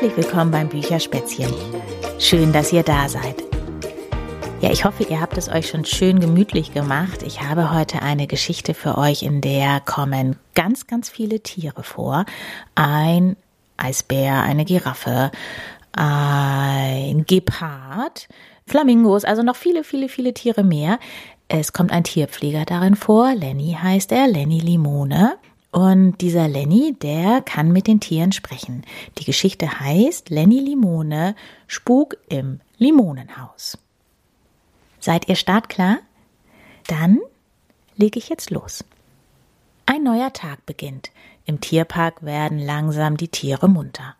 herzlich willkommen beim Bücherspätzchen. Schön, dass ihr da seid. Ja, ich hoffe, ihr habt es euch schon schön gemütlich gemacht. Ich habe heute eine Geschichte für euch, in der kommen ganz, ganz viele Tiere vor. Ein Eisbär, eine Giraffe, ein Gepard, Flamingos, also noch viele, viele, viele Tiere mehr. Es kommt ein Tierpfleger darin vor. Lenny heißt er, Lenny Limone. Und dieser Lenny, der kann mit den Tieren sprechen. Die Geschichte heißt Lenny Limone, Spuk im Limonenhaus. Seid ihr startklar? Dann lege ich jetzt los. Ein neuer Tag beginnt. Im Tierpark werden langsam die Tiere munter.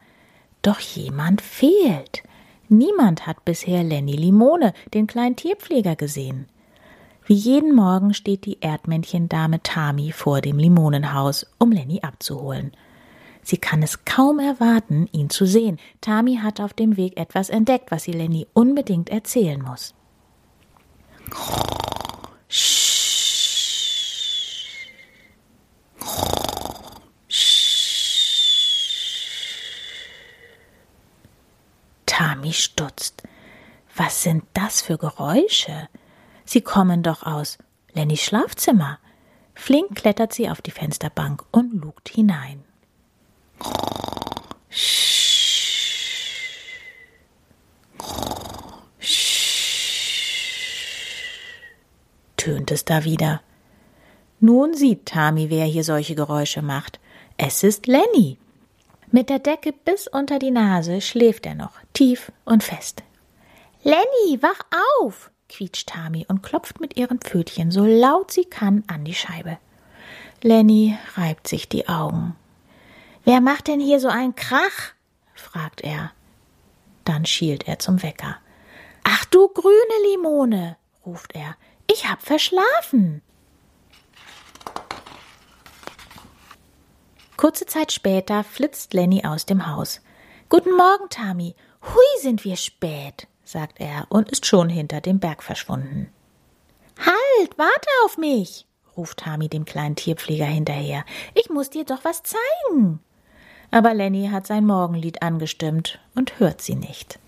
Doch jemand fehlt. Niemand hat bisher Lenny Limone, den kleinen Tierpfleger, gesehen. Wie jeden Morgen steht die Erdmännchendame Tami vor dem Limonenhaus, um Lenny abzuholen. Sie kann es kaum erwarten, ihn zu sehen. Tami hat auf dem Weg etwas entdeckt, was sie Lenny unbedingt erzählen muss. Tami stutzt. Was sind das für Geräusche? Sie kommen doch aus Lennys Schlafzimmer. Flink klettert sie auf die Fensterbank und lugt hinein. tönt es da wieder. Nun sieht Tami, wer hier solche Geräusche macht. Es ist Lenny. Mit der Decke bis unter die Nase schläft er noch, tief und fest. Lenny, wach auf! Quietscht Tami und klopft mit ihren Pfötchen so laut sie kann an die Scheibe. Lenny reibt sich die Augen. Wer macht denn hier so einen Krach? fragt er. Dann schielt er zum Wecker. Ach du grüne Limone, ruft er. Ich hab verschlafen. Kurze Zeit später flitzt Lenny aus dem Haus. Guten Morgen, Tami. Hui, sind wir spät sagt er und ist schon hinter dem Berg verschwunden. Halt, warte auf mich, ruft Tami dem kleinen Tierpfleger hinterher. Ich muss dir doch was zeigen. Aber Lenny hat sein Morgenlied angestimmt und hört sie nicht.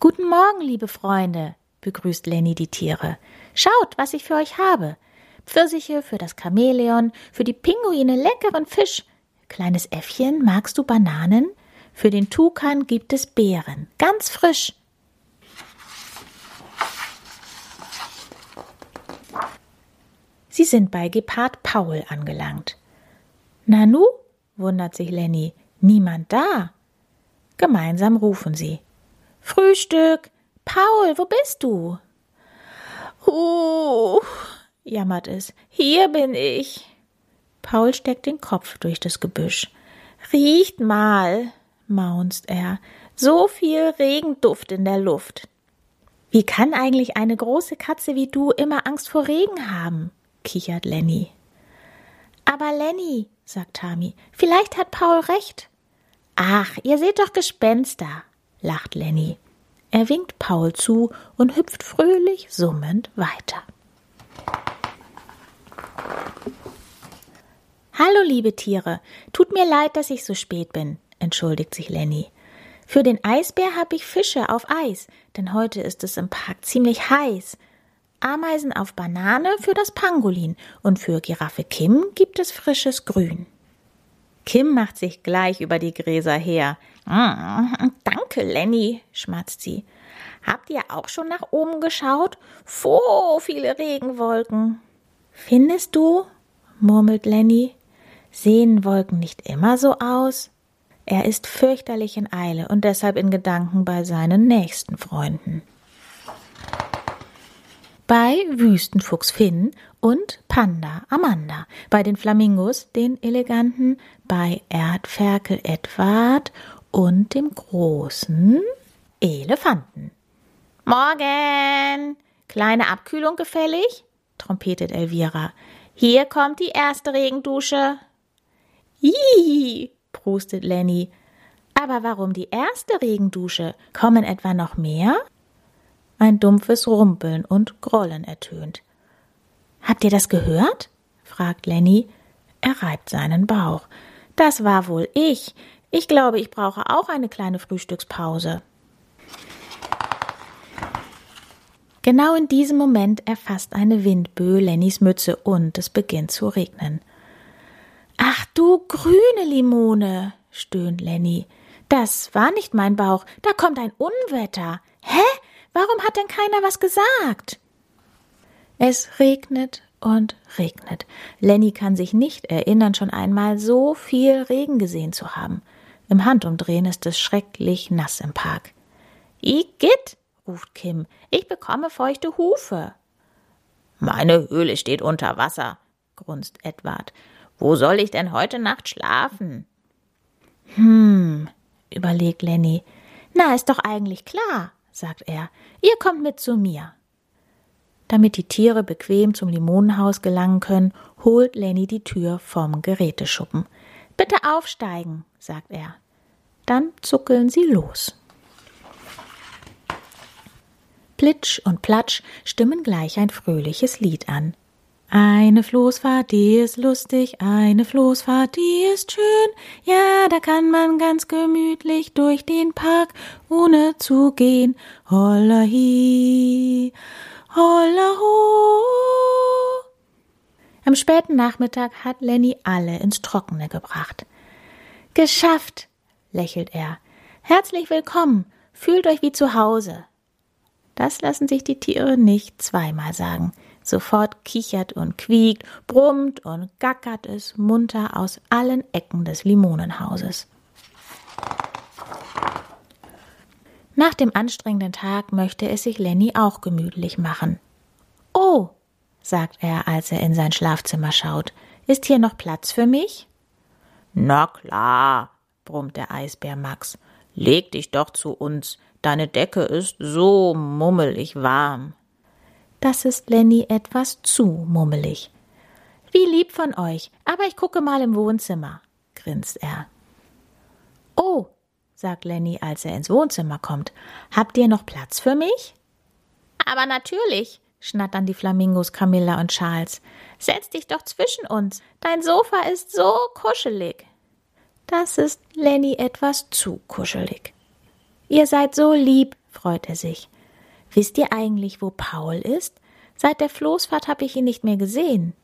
Guten Morgen, liebe Freunde, begrüßt Lenny die Tiere. Schaut, was ich für euch habe. Pfirsiche für das Chamäleon, für die Pinguine leckeren Fisch. Kleines Äffchen, magst du Bananen? Für den Tukan gibt es Beeren, ganz frisch. Sie sind bei Gepard Paul angelangt. Nanu? wundert sich Lenny. Niemand da. Gemeinsam rufen sie. Frühstück! Paul, wo bist du? Huh, jammert es. Hier bin ich. Paul steckt den Kopf durch das Gebüsch. Riecht mal, maunzt er. So viel Regenduft in der Luft. Wie kann eigentlich eine große Katze wie du immer Angst vor Regen haben? Kichert Lenny. Aber Lenny, sagt Tami, vielleicht hat Paul recht. Ach, ihr seht doch Gespenster, lacht Lenny. Er winkt Paul zu und hüpft fröhlich summend weiter. Hallo, liebe Tiere. Tut mir leid, dass ich so spät bin, entschuldigt sich Lenny. Für den Eisbär habe ich Fische auf Eis, denn heute ist es im Park ziemlich heiß. Ameisen auf Banane für das Pangolin und für Giraffe Kim gibt es frisches Grün. Kim macht sich gleich über die Gräser her. Mm, danke, Lenny, schmatzt sie. Habt ihr auch schon nach oben geschaut? So viele Regenwolken. Findest du? murmelt Lenny. Sehen Wolken nicht immer so aus? Er ist fürchterlich in Eile und deshalb in Gedanken bei seinen nächsten Freunden bei Wüstenfuchs Finn und Panda Amanda, bei den Flamingos, den eleganten, bei Erdferkel Edward und dem großen Elefanten. Morgen! Kleine Abkühlung gefällig? trompetet Elvira. Hier kommt die erste Regendusche. Ih, prustet Lenny. Aber warum die erste Regendusche? Kommen etwa noch mehr? Ein dumpfes Rumpeln und Grollen ertönt. Habt ihr das gehört? fragt Lenny. Er reibt seinen Bauch. Das war wohl ich. Ich glaube, ich brauche auch eine kleine Frühstückspause. Genau in diesem Moment erfasst eine Windböe Lennys Mütze und es beginnt zu regnen. Ach du grüne Limone, stöhnt Lenny. Das war nicht mein Bauch, da kommt ein Unwetter. Hä? Warum hat denn keiner was gesagt? Es regnet und regnet. Lenny kann sich nicht erinnern, schon einmal so viel Regen gesehen zu haben. Im Handumdrehen ist es schrecklich nass im Park. Igitt, ruft Kim, ich bekomme feuchte Hufe. Meine Höhle steht unter Wasser, grunzt Edward. Wo soll ich denn heute Nacht schlafen? Hm, überlegt Lenny. Na, ist doch eigentlich klar, sagt er. Ihr kommt mit zu mir. Damit die Tiere bequem zum Limonenhaus gelangen können, holt Lenny die Tür vom Geräteschuppen. Bitte aufsteigen, sagt er. Dann zuckeln sie los. Plitsch und Platsch stimmen gleich ein fröhliches Lied an. Eine Floßfahrt, die ist lustig, eine Floßfahrt, die ist schön. Ja, da kann man ganz gemütlich durch den Park, ohne zu gehen. Holla hi, holla ho. Am späten Nachmittag hat Lenny alle ins Trockene gebracht. Geschafft, lächelt er. Herzlich willkommen, fühlt euch wie zu Hause. Das lassen sich die Tiere nicht zweimal sagen. Sofort kichert und quiekt, brummt und gackert es munter aus allen Ecken des Limonenhauses. Nach dem anstrengenden Tag möchte es sich Lenny auch gemütlich machen. Oh, sagt er, als er in sein Schlafzimmer schaut, ist hier noch Platz für mich? Na klar, brummt der Eisbär Max. Leg dich doch zu uns, deine Decke ist so mummelig warm. Das ist Lenny etwas zu mummelig. Wie lieb von euch, aber ich gucke mal im Wohnzimmer, grinst er. Oh, sagt Lenny, als er ins Wohnzimmer kommt, habt ihr noch Platz für mich? Aber natürlich, schnattern die Flamingos Camilla und Charles. Setz dich doch zwischen uns. Dein Sofa ist so kuschelig. Das ist Lenny etwas zu kuschelig. Ihr seid so lieb, freut er sich. Wisst ihr eigentlich, wo Paul ist? Seit der Floßfahrt habe ich ihn nicht mehr gesehen.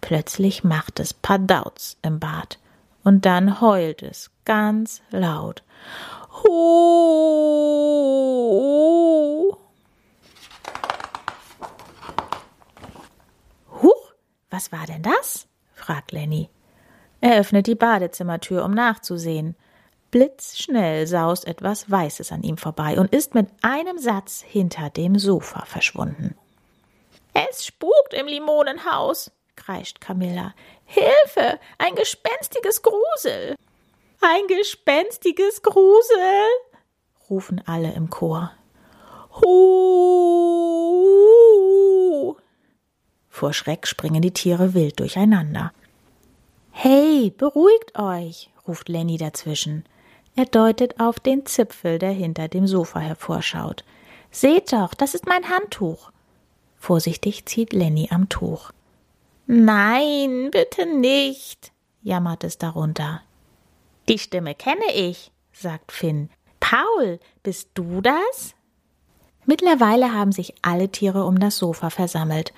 Plötzlich macht es Padauts im Bad und dann heult es ganz laut. Huch, was war denn das? fragt Lenny. Er öffnet die Badezimmertür, um nachzusehen. Blitzschnell saust etwas Weißes an ihm vorbei und ist mit einem Satz hinter dem Sofa verschwunden. Es spukt im Limonenhaus, kreischt Camilla. Hilfe, ein gespenstiges Grusel. Ein gespenstiges Grusel, rufen alle im Chor. Hu! Vor Schreck springen die Tiere wild durcheinander. Hey, beruhigt euch, ruft Lenny dazwischen. Er deutet auf den Zipfel, der hinter dem Sofa hervorschaut. Seht doch, das ist mein Handtuch. Vorsichtig zieht Lenny am Tuch. Nein, bitte nicht, jammert es darunter. Die Stimme kenne ich, sagt Finn. Paul, bist du das? Mittlerweile haben sich alle Tiere um das Sofa versammelt.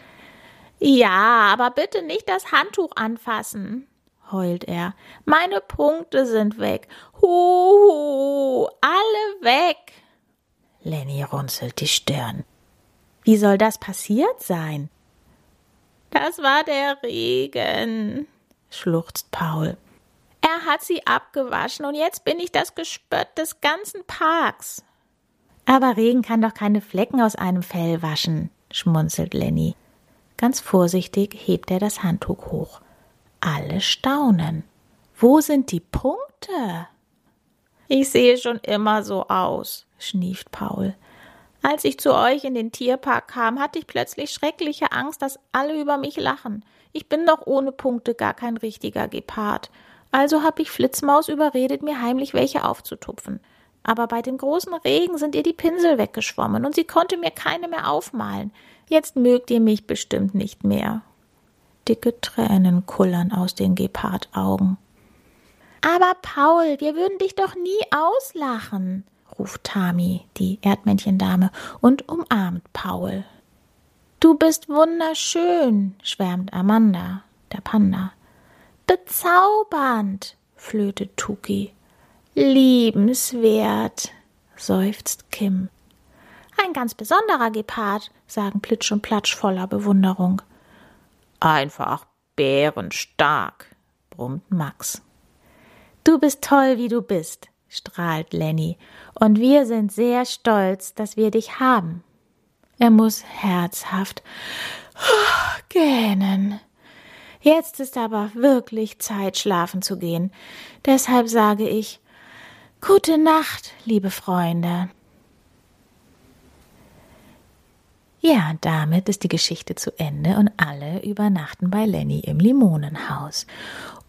Ja, aber bitte nicht das Handtuch anfassen, heult er. Meine Punkte sind weg. Huhu, alle weg. Lenny runzelt die Stirn. Wie soll das passiert sein? Das war der Regen, schluchzt Paul. Er hat sie abgewaschen und jetzt bin ich das Gespött des ganzen Parks. Aber Regen kann doch keine Flecken aus einem Fell waschen, schmunzelt Lenny. Ganz vorsichtig hebt er das Handtuch hoch. Alle staunen. Wo sind die Punkte? Ich sehe schon immer so aus, schnieft Paul. Als ich zu euch in den Tierpark kam, hatte ich plötzlich schreckliche Angst, dass alle über mich lachen. Ich bin doch ohne Punkte gar kein richtiger Gepard. Also habe ich Flitzmaus überredet, mir heimlich welche aufzutupfen. Aber bei dem großen Regen sind ihr die Pinsel weggeschwommen und sie konnte mir keine mehr aufmalen. Jetzt mögt ihr mich bestimmt nicht mehr. Dicke Tränen kullern aus den Gepardaugen. Aber Paul, wir würden dich doch nie auslachen, ruft Tami, die Erdmännchendame, und umarmt Paul. Du bist wunderschön, schwärmt Amanda, der Panda. Bezaubernd, flötet Tuki. Liebenswert, seufzt Kim. Ein ganz besonderer Gepard, sagen Plitsch und Platsch voller Bewunderung. Einfach bärenstark, brummt Max. Du bist toll, wie du bist, strahlt Lenny, und wir sind sehr stolz, dass wir dich haben. Er muss herzhaft gähnen. Jetzt ist aber wirklich Zeit, schlafen zu gehen. Deshalb sage ich Gute Nacht, liebe Freunde. Ja, damit ist die Geschichte zu Ende und alle übernachten bei Lenny im Limonenhaus.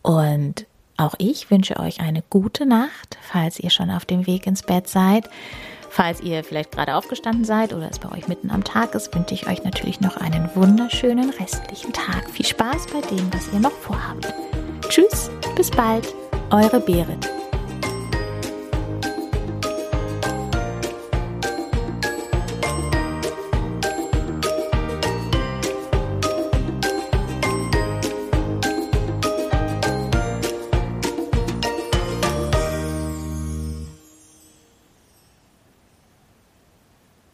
Und auch ich wünsche euch eine gute Nacht, falls ihr schon auf dem Weg ins Bett seid. Falls ihr vielleicht gerade aufgestanden seid oder es bei euch mitten am Tag ist, wünsche ich euch natürlich noch einen wunderschönen restlichen Tag. Viel Spaß bei dem, was ihr noch vorhabt. Tschüss, bis bald, eure Berit.